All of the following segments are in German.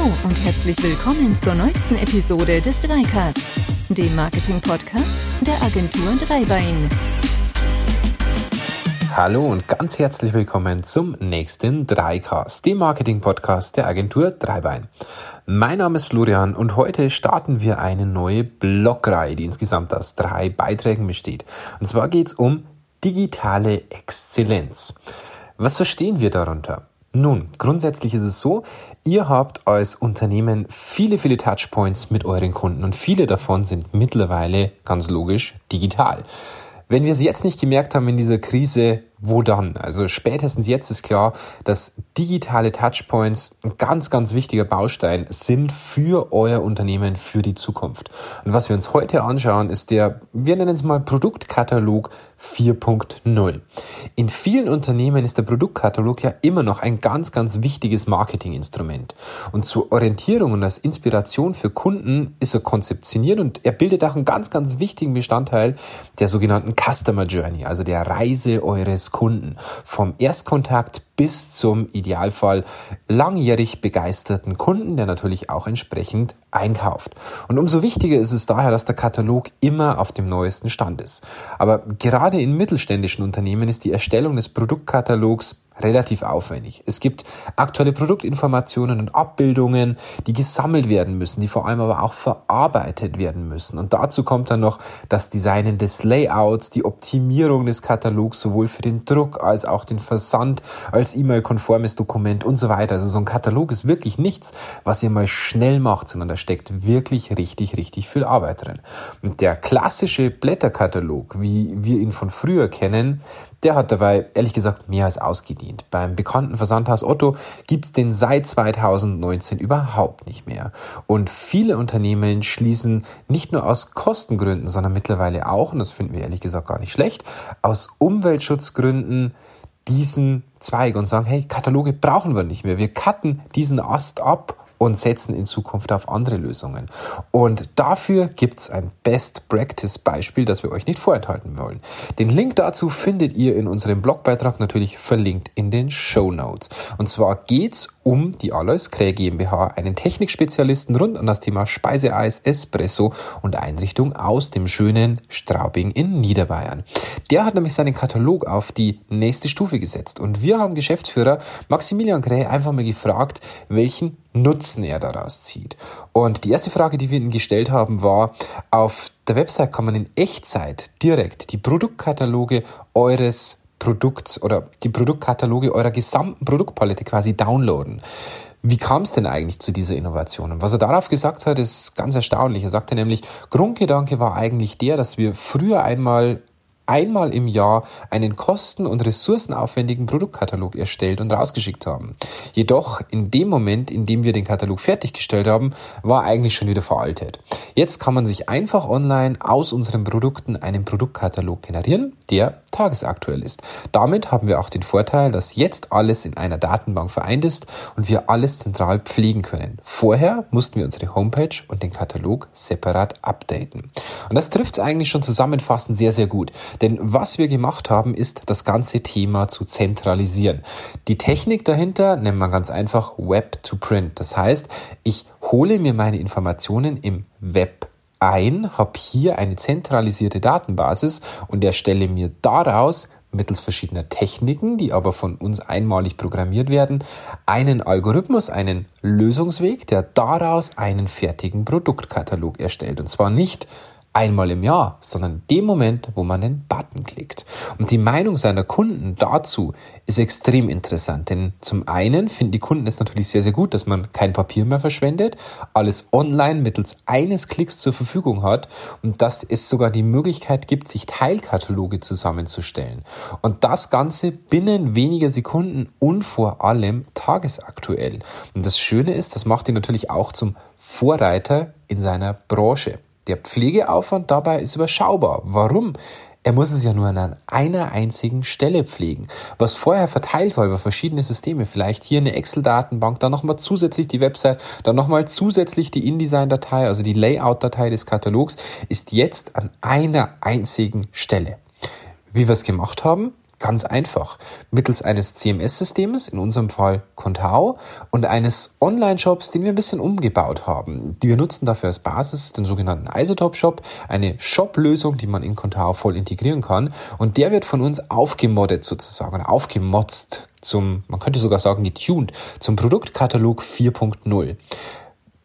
Hallo und herzlich willkommen zur neuesten Episode des Dreicast, dem Marketing-Podcast der Agentur Dreibein. Hallo und ganz herzlich willkommen zum nächsten Dreicast, dem Marketing-Podcast der Agentur Dreibein. Mein Name ist Florian und heute starten wir eine neue Blogreihe, die insgesamt aus drei Beiträgen besteht. Und zwar geht es um digitale Exzellenz. Was verstehen wir darunter? Nun, grundsätzlich ist es so, ihr habt als Unternehmen viele, viele Touchpoints mit euren Kunden und viele davon sind mittlerweile ganz logisch digital. Wenn wir es jetzt nicht gemerkt haben in dieser Krise, wo dann? Also spätestens jetzt ist klar, dass digitale Touchpoints ein ganz, ganz wichtiger Baustein sind für euer Unternehmen für die Zukunft. Und was wir uns heute anschauen, ist der, wir nennen es mal Produktkatalog 4.0. In vielen Unternehmen ist der Produktkatalog ja immer noch ein ganz, ganz wichtiges Marketinginstrument. Und zur Orientierung und als Inspiration für Kunden ist er konzeptioniert und er bildet auch einen ganz, ganz wichtigen Bestandteil der sogenannten Customer Journey, also der Reise eures Kunden. Vom Erstkontakt bis zum Idealfall langjährig begeisterten Kunden, der natürlich auch entsprechend einkauft. Und umso wichtiger ist es daher, dass der Katalog immer auf dem neuesten Stand ist. Aber gerade in mittelständischen Unternehmen ist die Erstellung des Produktkatalogs relativ aufwendig. Es gibt aktuelle Produktinformationen und Abbildungen, die gesammelt werden müssen, die vor allem aber auch verarbeitet werden müssen. Und dazu kommt dann noch das Designen des Layouts, die Optimierung des Katalogs sowohl für den Druck als auch den Versand als E-Mail-konformes Dokument und so weiter. Also so ein Katalog ist wirklich nichts, was ihr mal schnell macht, sondern da steckt wirklich richtig, richtig viel Arbeit drin. Und der klassische Blätterkatalog, wie wir ihn von früher kennen, der hat dabei ehrlich gesagt mehr als ausgedient. Beim bekannten Versandhaus Otto gibt's den seit 2019 überhaupt nicht mehr. Und viele Unternehmen schließen nicht nur aus Kostengründen, sondern mittlerweile auch, und das finden wir ehrlich gesagt gar nicht schlecht, aus Umweltschutzgründen diesen Zweig und sagen, hey, Kataloge brauchen wir nicht mehr. Wir cutten diesen Ast ab und setzen in Zukunft auf andere Lösungen. Und dafür gibt's ein Best-Practice-Beispiel, das wir euch nicht vorenthalten wollen. Den Link dazu findet ihr in unserem Blogbeitrag natürlich verlinkt in den Show Notes. Und zwar geht's um die Alois Krähe GmbH, einen Technikspezialisten rund um das Thema Speiseeis, Espresso und Einrichtung aus dem schönen Straubing in Niederbayern. Der hat nämlich seinen Katalog auf die nächste Stufe gesetzt und wir haben Geschäftsführer Maximilian Krähe einfach mal gefragt, welchen Nutzen er daraus zieht. Und die erste Frage, die wir Ihnen gestellt haben, war, auf der Website kann man in Echtzeit direkt die Produktkataloge eures Produkts oder die Produktkataloge eurer gesamten Produktpalette quasi downloaden. Wie kam es denn eigentlich zu dieser Innovation? Und was er darauf gesagt hat, ist ganz erstaunlich. Er sagte nämlich, Grundgedanke war eigentlich der, dass wir früher einmal einmal im Jahr einen kosten- und ressourcenaufwendigen Produktkatalog erstellt und rausgeschickt haben. Jedoch in dem Moment, in dem wir den Katalog fertiggestellt haben, war eigentlich schon wieder veraltet. Jetzt kann man sich einfach online aus unseren Produkten einen Produktkatalog generieren, der tagesaktuell ist. Damit haben wir auch den Vorteil, dass jetzt alles in einer Datenbank vereint ist und wir alles zentral pflegen können. Vorher mussten wir unsere Homepage und den Katalog separat updaten. Und das trifft es eigentlich schon zusammenfassend sehr, sehr gut. Denn was wir gemacht haben, ist das ganze Thema zu zentralisieren. Die Technik dahinter nennt man ganz einfach Web to Print. Das heißt, ich hole mir meine Informationen im Web ein, habe hier eine zentralisierte Datenbasis und erstelle mir daraus mittels verschiedener Techniken, die aber von uns einmalig programmiert werden, einen Algorithmus, einen Lösungsweg, der daraus einen fertigen Produktkatalog erstellt. Und zwar nicht einmal im Jahr, sondern dem Moment, wo man den Button klickt. Und die Meinung seiner Kunden dazu ist extrem interessant, denn zum einen finden die Kunden es natürlich sehr, sehr gut, dass man kein Papier mehr verschwendet, alles online mittels eines Klicks zur Verfügung hat und dass es sogar die Möglichkeit gibt, sich Teilkataloge zusammenzustellen. Und das Ganze binnen weniger Sekunden und vor allem tagesaktuell. Und das Schöne ist, das macht ihn natürlich auch zum Vorreiter in seiner Branche. Der Pflegeaufwand dabei ist überschaubar. Warum? Er muss es ja nur an einer einzigen Stelle pflegen. Was vorher verteilt war über verschiedene Systeme, vielleicht hier eine Excel-Datenbank, dann nochmal zusätzlich die Website, dann nochmal zusätzlich die InDesign-Datei, also die Layout-Datei des Katalogs, ist jetzt an einer einzigen Stelle. Wie wir es gemacht haben? Ganz einfach. Mittels eines CMS-Systems, in unserem Fall Contao, und eines Online-Shops, den wir ein bisschen umgebaut haben. Die wir nutzen dafür als Basis den sogenannten Isotop-Shop, eine Shop-Lösung, die man in Contao voll integrieren kann. Und der wird von uns aufgemoddet sozusagen, aufgemotzt zum, man könnte sogar sagen, getuned, zum Produktkatalog 4.0.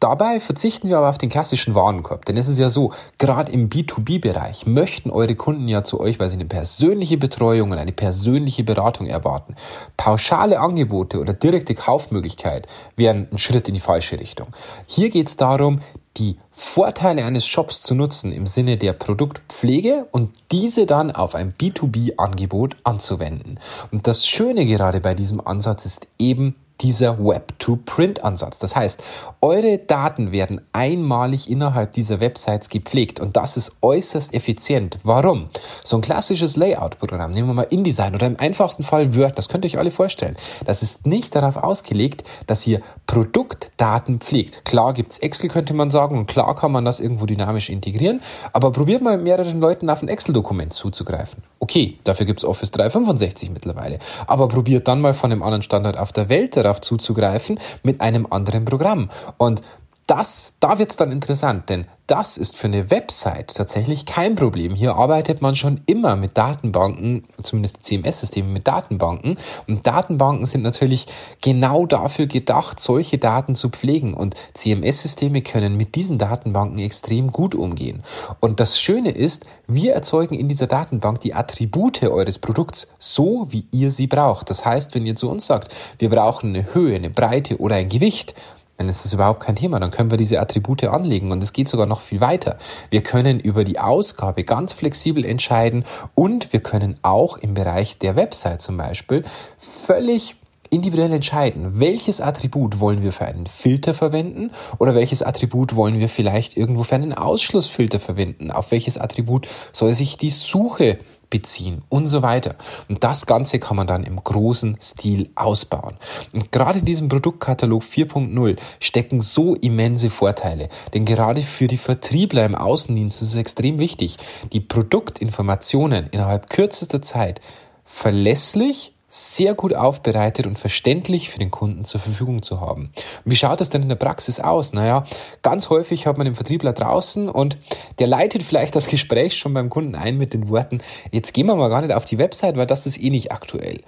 Dabei verzichten wir aber auf den klassischen Warenkorb, denn es ist ja so, gerade im B2B-Bereich möchten eure Kunden ja zu euch, weil sie eine persönliche Betreuung und eine persönliche Beratung erwarten. Pauschale Angebote oder direkte Kaufmöglichkeit wären ein Schritt in die falsche Richtung. Hier geht es darum, die Vorteile eines Shops zu nutzen im Sinne der Produktpflege und diese dann auf ein B2B-Angebot anzuwenden. Und das Schöne gerade bei diesem Ansatz ist eben dieser Web-to-Print-Ansatz. Das heißt, eure Daten werden einmalig innerhalb dieser Websites gepflegt und das ist äußerst effizient. Warum? So ein klassisches Layout-Programm, nehmen wir mal InDesign oder im einfachsten Fall Word, das könnt ihr euch alle vorstellen. Das ist nicht darauf ausgelegt, dass ihr Produktdaten pflegt. Klar gibt's Excel, könnte man sagen, und klar kann man das irgendwo dynamisch integrieren, aber probiert mal mit mehreren Leuten auf ein Excel-Dokument zuzugreifen. Okay, dafür gibt's Office 365 mittlerweile, aber probiert dann mal von einem anderen Standort auf der Welt darauf zuzugreifen mit einem anderen Programm. Und das, da wird's dann interessant, denn das ist für eine Website tatsächlich kein Problem. Hier arbeitet man schon immer mit Datenbanken, zumindest CMS-Systeme mit Datenbanken. Und Datenbanken sind natürlich genau dafür gedacht, solche Daten zu pflegen. Und CMS-Systeme können mit diesen Datenbanken extrem gut umgehen. Und das Schöne ist, wir erzeugen in dieser Datenbank die Attribute eures Produkts so, wie ihr sie braucht. Das heißt, wenn ihr zu uns sagt, wir brauchen eine Höhe, eine Breite oder ein Gewicht, dann ist das überhaupt kein Thema. Dann können wir diese Attribute anlegen und es geht sogar noch viel weiter. Wir können über die Ausgabe ganz flexibel entscheiden und wir können auch im Bereich der Website zum Beispiel völlig individuell entscheiden, welches Attribut wollen wir für einen Filter verwenden oder welches Attribut wollen wir vielleicht irgendwo für einen Ausschlussfilter verwenden. Auf welches Attribut soll sich die Suche beziehen und so weiter. Und das Ganze kann man dann im großen Stil ausbauen. Und gerade in diesem Produktkatalog 4.0 stecken so immense Vorteile. Denn gerade für die Vertriebler im Außendienst ist es extrem wichtig, die Produktinformationen innerhalb kürzester Zeit verlässlich sehr gut aufbereitet und verständlich für den Kunden zur Verfügung zu haben. wie schaut das denn in der Praxis aus? Naja, ganz häufig hat man den Vertriebler draußen und der leitet vielleicht das Gespräch schon beim Kunden ein mit den Worten, jetzt gehen wir mal gar nicht auf die Website, weil das ist eh nicht aktuell.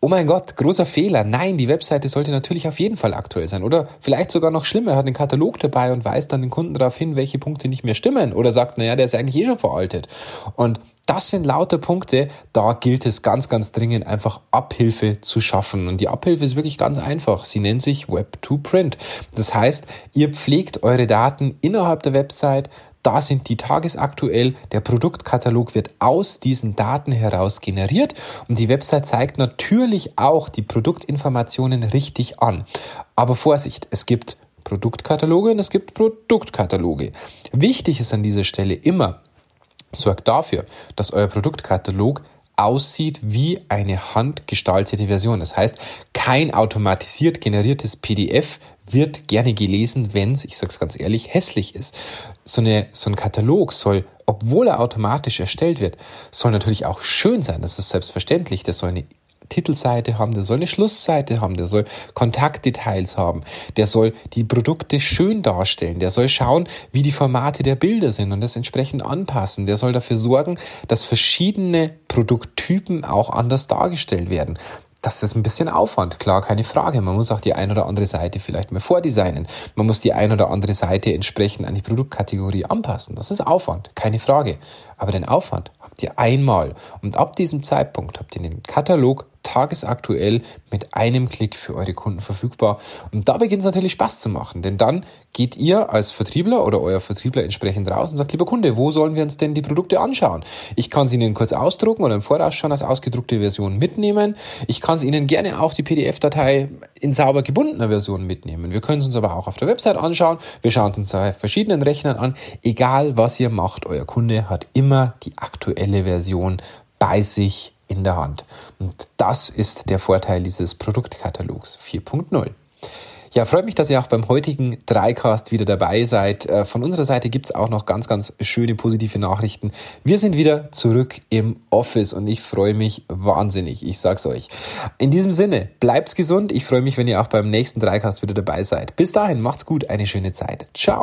Oh mein Gott, großer Fehler. Nein, die Webseite sollte natürlich auf jeden Fall aktuell sein. Oder vielleicht sogar noch schlimmer, er hat einen Katalog dabei und weist dann den Kunden darauf hin, welche Punkte nicht mehr stimmen. Oder sagt, naja, der ist eigentlich eh schon veraltet. Und das sind lauter Punkte, da gilt es ganz, ganz dringend einfach Abhilfe zu schaffen. Und die Abhilfe ist wirklich ganz einfach. Sie nennt sich Web to Print. Das heißt, ihr pflegt eure Daten innerhalb der Website. Da sind die tagesaktuell. Der Produktkatalog wird aus diesen Daten heraus generiert und die Website zeigt natürlich auch die Produktinformationen richtig an. Aber Vorsicht, es gibt Produktkataloge und es gibt Produktkataloge. Wichtig ist an dieser Stelle immer, sorgt dafür, dass euer Produktkatalog aussieht wie eine handgestaltete Version. Das heißt, kein automatisiert generiertes PDF wird gerne gelesen, wenn es, ich sag's ganz ehrlich, hässlich ist. So, eine, so ein Katalog soll, obwohl er automatisch erstellt wird, soll natürlich auch schön sein. Das ist selbstverständlich. Das soll eine Titelseite haben, der soll eine Schlussseite haben, der soll Kontaktdetails haben, der soll die Produkte schön darstellen, der soll schauen, wie die Formate der Bilder sind und das entsprechend anpassen, der soll dafür sorgen, dass verschiedene Produkttypen auch anders dargestellt werden. Das ist ein bisschen Aufwand, klar, keine Frage. Man muss auch die ein oder andere Seite vielleicht mal vordesignen. Man muss die ein oder andere Seite entsprechend an die Produktkategorie anpassen. Das ist Aufwand, keine Frage. Aber den Aufwand habt ihr einmal. Und ab diesem Zeitpunkt habt ihr den Katalog tagesaktuell mit einem Klick für eure Kunden verfügbar. Und da beginnt es natürlich Spaß zu machen, denn dann geht ihr als Vertriebler oder euer Vertriebler entsprechend raus und sagt, lieber Kunde, wo sollen wir uns denn die Produkte anschauen? Ich kann sie Ihnen kurz ausdrucken oder im Voraus schon als ausgedruckte Version mitnehmen. Ich kann es Ihnen gerne auch die PDF-Datei in sauber gebundener Version mitnehmen. Wir können es uns aber auch auf der Website anschauen. Wir schauen es uns auf verschiedenen Rechnern an. Egal was ihr macht, euer Kunde hat immer die aktuelle Version bei sich in der Hand. Und das ist der Vorteil dieses Produktkatalogs 4.0. Ja, freut mich, dass ihr auch beim heutigen Dreicast wieder dabei seid. Äh, von unserer Seite gibt's auch noch ganz, ganz schöne positive Nachrichten. Wir sind wieder zurück im Office und ich freue mich wahnsinnig. Ich sag's euch. In diesem Sinne, bleibt's gesund. Ich freue mich, wenn ihr auch beim nächsten Dreicast wieder dabei seid. Bis dahin, macht's gut, eine schöne Zeit. Ciao.